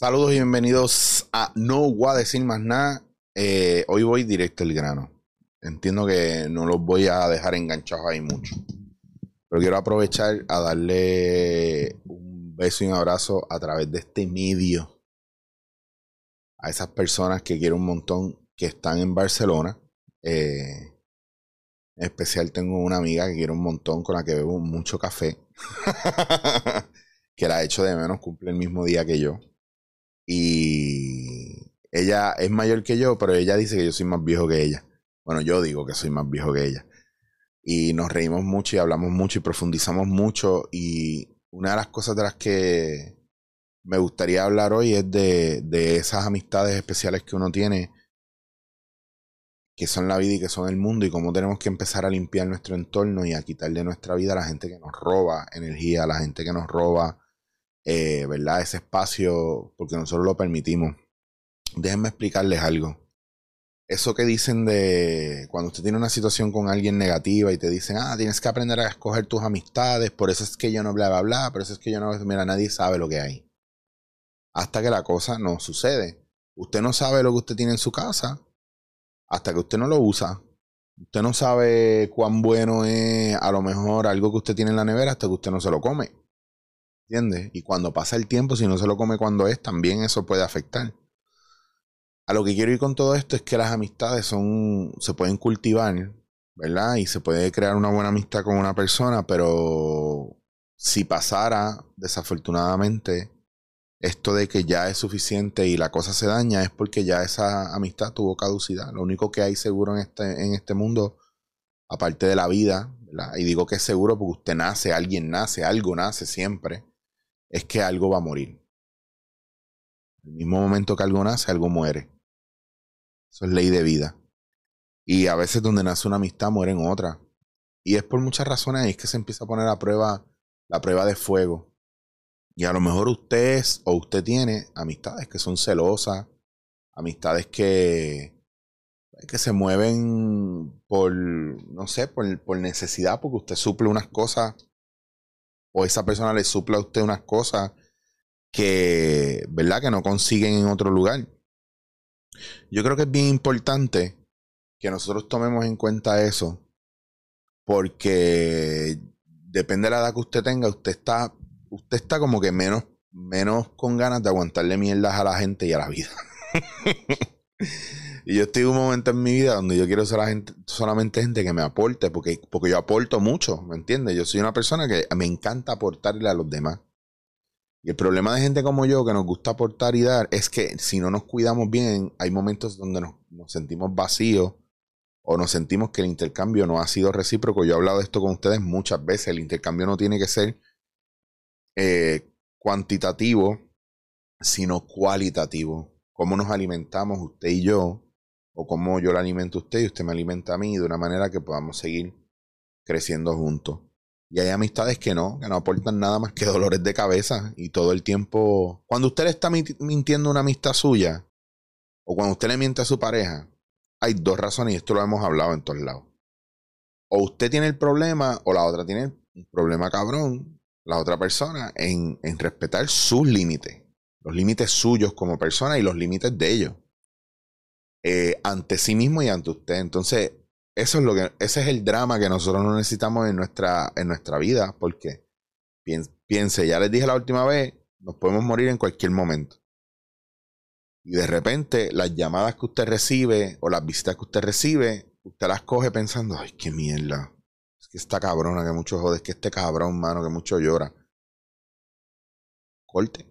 Saludos y bienvenidos a No Voy a decir más nada. Eh, hoy voy directo al grano. Entiendo que no los voy a dejar enganchados ahí mucho. Pero quiero aprovechar a darle un beso y un abrazo a través de este medio a esas personas que quiero un montón que están en Barcelona. Eh, en especial tengo una amiga que quiero un montón con la que bebo mucho café. que la hecho de menos, cumple el mismo día que yo. Y ella es mayor que yo, pero ella dice que yo soy más viejo que ella. Bueno, yo digo que soy más viejo que ella. Y nos reímos mucho y hablamos mucho y profundizamos mucho. Y una de las cosas de las que me gustaría hablar hoy es de, de esas amistades especiales que uno tiene, que son la vida y que son el mundo, y cómo tenemos que empezar a limpiar nuestro entorno y a quitar de nuestra vida a la gente que nos roba energía, a la gente que nos roba, eh, ¿verdad? Ese espacio, porque nosotros lo permitimos. Déjenme explicarles algo. Eso que dicen de cuando usted tiene una situación con alguien negativa y te dicen, ah, tienes que aprender a escoger tus amistades, por eso es que yo no bla, bla, bla, por eso es que yo no, mira, nadie sabe lo que hay. Hasta que la cosa no sucede. Usted no sabe lo que usted tiene en su casa hasta que usted no lo usa. Usted no sabe cuán bueno es a lo mejor algo que usted tiene en la nevera hasta que usted no se lo come. Y cuando pasa el tiempo, si no se lo come cuando es, también eso puede afectar. A lo que quiero ir con todo esto es que las amistades son, se pueden cultivar, ¿verdad? Y se puede crear una buena amistad con una persona, pero si pasara, desafortunadamente, esto de que ya es suficiente y la cosa se daña es porque ya esa amistad tuvo caducidad. Lo único que hay seguro en este, en este mundo, aparte de la vida, ¿verdad? y digo que es seguro porque usted nace, alguien nace, algo nace siempre, es que algo va a morir. En el mismo momento que algo nace, algo muere. Eso es ley de vida. Y a veces donde nace una amistad, mueren otras. Y es por muchas razones ahí es que se empieza a poner a prueba la prueba de fuego. Y a lo mejor usted es o usted tiene amistades que son celosas, amistades que, que se mueven por, no sé, por, por necesidad, porque usted suple unas cosas o esa persona le suple a usted unas cosas que, ¿verdad? Que no consiguen en otro lugar. Yo creo que es bien importante que nosotros tomemos en cuenta eso, porque depende de la edad que usted tenga, usted está, usted está como que menos, menos con ganas de aguantarle mierdas a la gente y a la vida. y yo estoy en un momento en mi vida donde yo quiero ser la gente, solamente gente que me aporte, porque, porque yo aporto mucho, ¿me entiendes? Yo soy una persona que me encanta aportarle a los demás. Y el problema de gente como yo que nos gusta aportar y dar es que si no nos cuidamos bien, hay momentos donde nos, sentimos vacíos o nos sentimos que el intercambio no ha sido recíproco. Yo he hablado de esto con ustedes muchas veces. El intercambio no tiene que ser eh, cuantitativo, sino cualitativo. Cómo nos alimentamos usted y yo, o cómo yo le alimento a usted y usted me alimenta a mí de una manera que podamos seguir creciendo juntos. Y hay amistades que no, que no aportan nada más que dolores de cabeza y todo el tiempo. Cuando usted le está mintiendo una amistad suya, o cuando usted le miente a su pareja, hay dos razones y esto lo hemos hablado en todos lados. O usted tiene el problema, o la otra tiene un problema cabrón, la otra persona, en, en respetar sus límites, los límites suyos como persona y los límites de ellos. Eh, ante sí mismo y ante usted. Entonces, eso es lo que, ese es el drama que nosotros no necesitamos en nuestra, en nuestra vida, porque piense, ya les dije la última vez, nos podemos morir en cualquier momento. Y de repente, las llamadas que usted recibe o las visitas que usted recibe, usted las coge pensando, ay, qué mierda. Es que esta cabrona que mucho jode, es que este cabrón, mano, que mucho llora. Corte.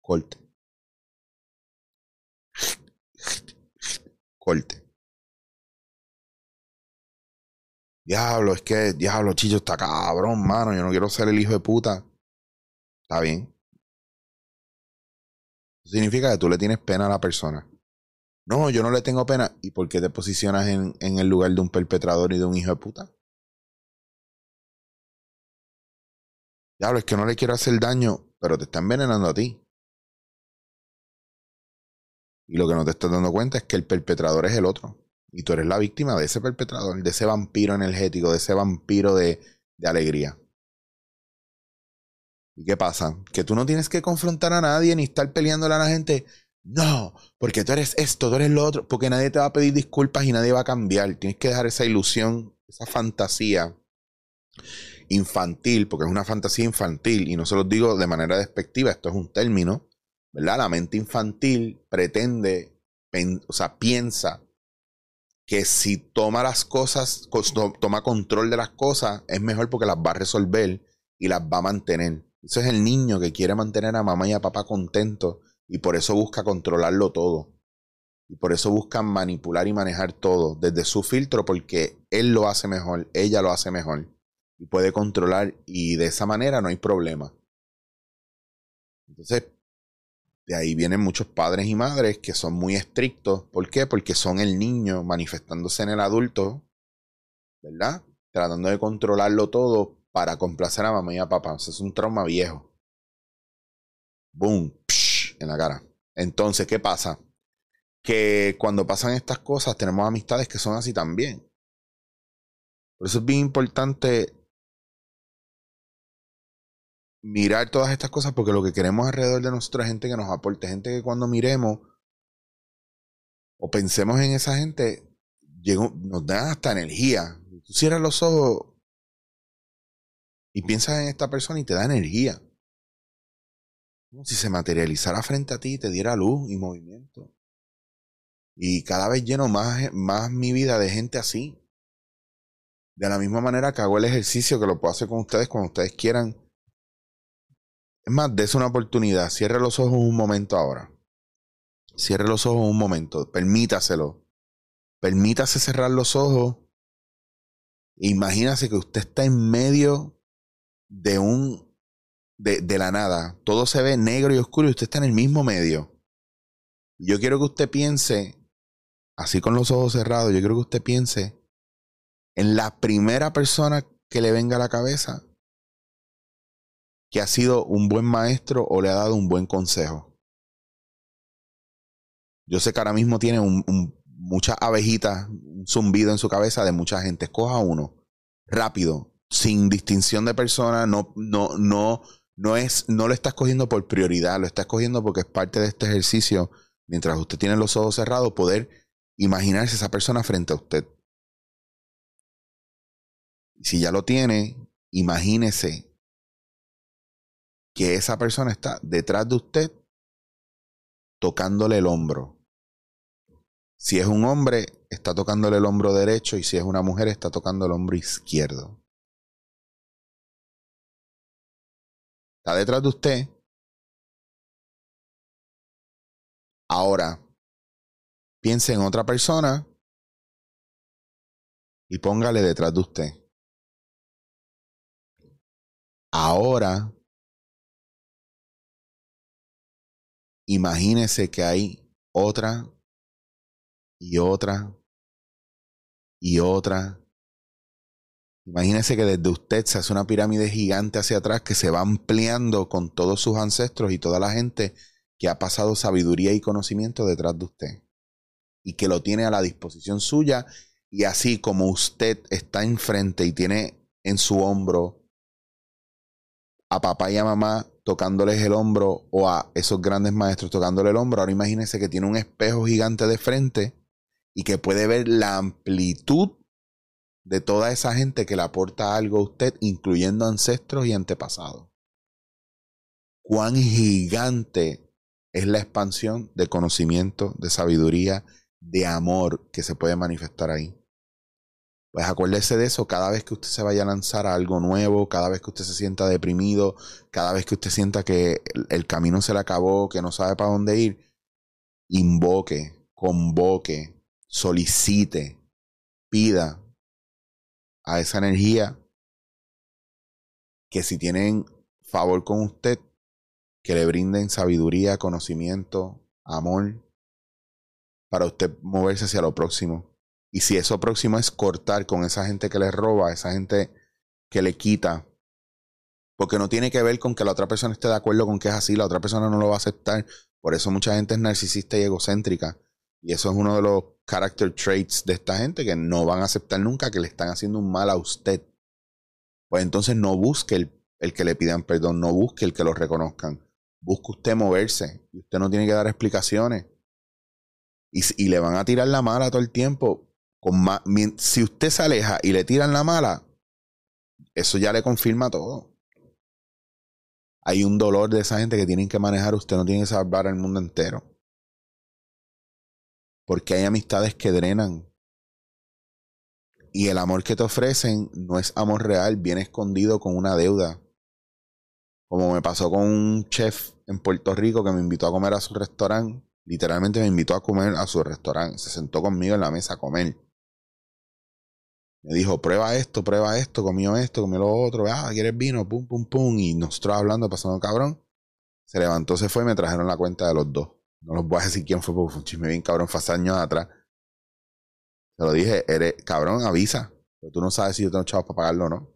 Corte. Corte. Diablo, es que, diablo, Chillo está cabrón, mano. Yo no quiero ser el hijo de puta. Está bien. significa que tú le tienes pena a la persona. No, yo no le tengo pena. ¿Y por qué te posicionas en, en el lugar de un perpetrador y de un hijo de puta? Diablo, es que no le quiero hacer daño, pero te está envenenando a ti. Y lo que no te estás dando cuenta es que el perpetrador es el otro. Y tú eres la víctima de ese perpetrador, de ese vampiro energético, de ese vampiro de, alegría. ¿Y qué pasa? Que tú no tienes que confrontar a nadie ni estar peleándole a la gente. No, porque tú eres esto, tú eres lo otro, porque nadie te va a pedir disculpas y nadie va a cambiar. Tienes que dejar esa ilusión, esa fantasía infantil, porque es una fantasía infantil, y no se lo digo de manera despectiva, esto es un término, ¿verdad? La mente infantil pretende, o sea, piensa que si toma las cosas, toma control de las cosas, es mejor porque las va a resolver y las va a mantener. Ese es el niño que quiere mantener a mamá y a papá contentos y por eso busca controlarlo todo. Y por eso busca manipular y manejar todo desde su filtro porque él lo hace mejor, ella lo hace mejor y puede controlar y de esa manera no hay problema. Entonces, de ahí vienen muchos padres y madres que son muy estrictos. ¿Por qué? Porque son el niño manifestándose en el adulto, ¿verdad? Tratando de controlarlo todo para complacer a mamá y a papá. es un trauma viejo. Boom, en la cara. Entonces, ¿qué pasa? Que cuando pasan estas cosas tenemos amistades que son así también. Por eso es bien importante mirar todas estas cosas porque lo que queremos alrededor de nosotros gente que nos aporte, gente que cuando miremos o pensemos en esa gente, nos da hasta energía. Tú cierras los ojos y piensas en esta persona y te da energía. Como si se materializara frente a ti y te diera luz y movimiento. Y cada vez lleno más, más mi vida de gente así. De la misma manera que hago el ejercicio, que lo puedo hacer con ustedes cuando ustedes quieran es más, des una oportunidad. Cierre los ojos un momento ahora. Cierre los ojos un momento. Permítaselo. Permítase cerrar los ojos. Imagínase que usted está en medio de un. De, de la nada. Todo se ve negro y oscuro y usted está en el mismo medio. Yo quiero que usted piense, así con los ojos cerrados, yo quiero que usted piense en la primera persona que le venga a la cabeza que ha sido un buen maestro o le ha dado un buen consejo. Yo sé que ahora mismo tiene muchas abejitas, un zumbido en su cabeza de mucha gente. Escoja uno, rápido, sin distinción de persona, no, no, no, no es, no lo está escogiendo por prioridad, lo está escogiendo porque es parte de este ejercicio, mientras usted tiene los ojos cerrados, poder imaginarse esa persona frente a usted. Si ya lo tiene, imagínese que esa persona está detrás de usted tocándole el hombro. Si es un hombre, está tocándole el hombro derecho y si es una mujer, está tocando el hombro izquierdo. Está detrás de usted. Ahora, piense en otra persona y póngale detrás de usted. Ahora, imagínese que hay otra y otra y otra. Imagínese que desde usted se hace una pirámide gigante hacia atrás que se va ampliando con todos sus ancestros y toda la gente que ha pasado sabiduría y conocimiento detrás de usted. Y que lo tiene a la disposición suya. Y así como usted está enfrente y tiene en su hombro a papá y a mamá tocándoles el hombro o a esos grandes maestros tocándole el hombro, ahora imagínese que tiene un espejo gigante de frente y que puede ver la amplitud de toda esa gente que le aporta algo a usted, incluyendo ancestros y antepasados. Cuán gigante es la expansión de conocimiento, de sabiduría, de amor que se puede manifestar ahí. Pues acuérdese de eso cada vez que usted se vaya a lanzar a algo nuevo, cada vez que usted se sienta deprimido, cada vez que usted sienta que el, camino se le acabó, que no sabe para dónde ir, invoque, convoque, solicite, pida a esa energía que si tienen favor con usted, que le brinden sabiduría, conocimiento, amor, para usted moverse hacia lo próximo. Y si eso próximo es cortar con esa gente que le roba, esa gente que le quita, porque no tiene que ver con que la otra persona esté de acuerdo con que es así, la otra persona no lo va a aceptar. Por eso mucha gente es narcisista y egocéntrica. Y eso es uno de los character traits de esta gente que no van a aceptar nunca que le están haciendo un mal a usted. Pues entonces no busque el, el que le pidan perdón, no busque el que lo reconozcan. Busque usted moverse y usted no tiene que dar explicaciones. Y, y le van a tirar la mala todo el tiempo. Si usted se aleja y le tiran la mala, eso ya le confirma todo. Hay un dolor de esa gente que tienen que manejar. Usted no tiene que salvar al mundo entero. Porque hay amistades que drenan. Y el amor que te ofrecen no es amor real, viene escondido con una deuda. Como me pasó con un chef en Puerto Rico que me invitó a comer a su restaurante. Literalmente me invitó a comer a su restaurante. Se sentó conmigo en la mesa a comer. Me dijo, prueba esto, prueba esto, comió esto, comió lo otro. Ah, ¿quieres vino? Pum, pum, pum. Y nosotros hablando, pasando cabrón. Se levantó, se fue y me trajeron la cuenta de los dos. No los voy a decir quién fue porque fue un chisme bien cabrón, fue hace años atrás. Se lo dije, eres cabrón, avisa. Pero tú no sabes si yo tengo chavos para pagarlo o no.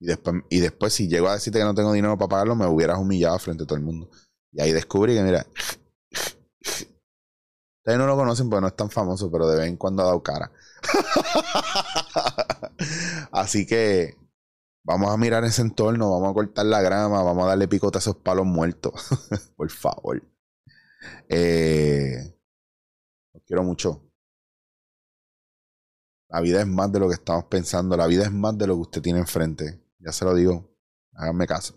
Y después, y después, si llego a decirte que no tengo dinero para pagarlo, me hubieras humillado frente a todo el mundo. Y ahí descubrí que, mira, ustedes no lo conocen porque no es tan famoso, pero de vez en cuando ha dado cara. Así que vamos a mirar ese entorno, vamos a cortar la grama, vamos a darle picota a esos palos muertos. Por favor. Eh, los quiero mucho. La vida es más de lo que estamos pensando. La vida es más de lo que usted tiene enfrente. Ya se lo digo. Háganme caso.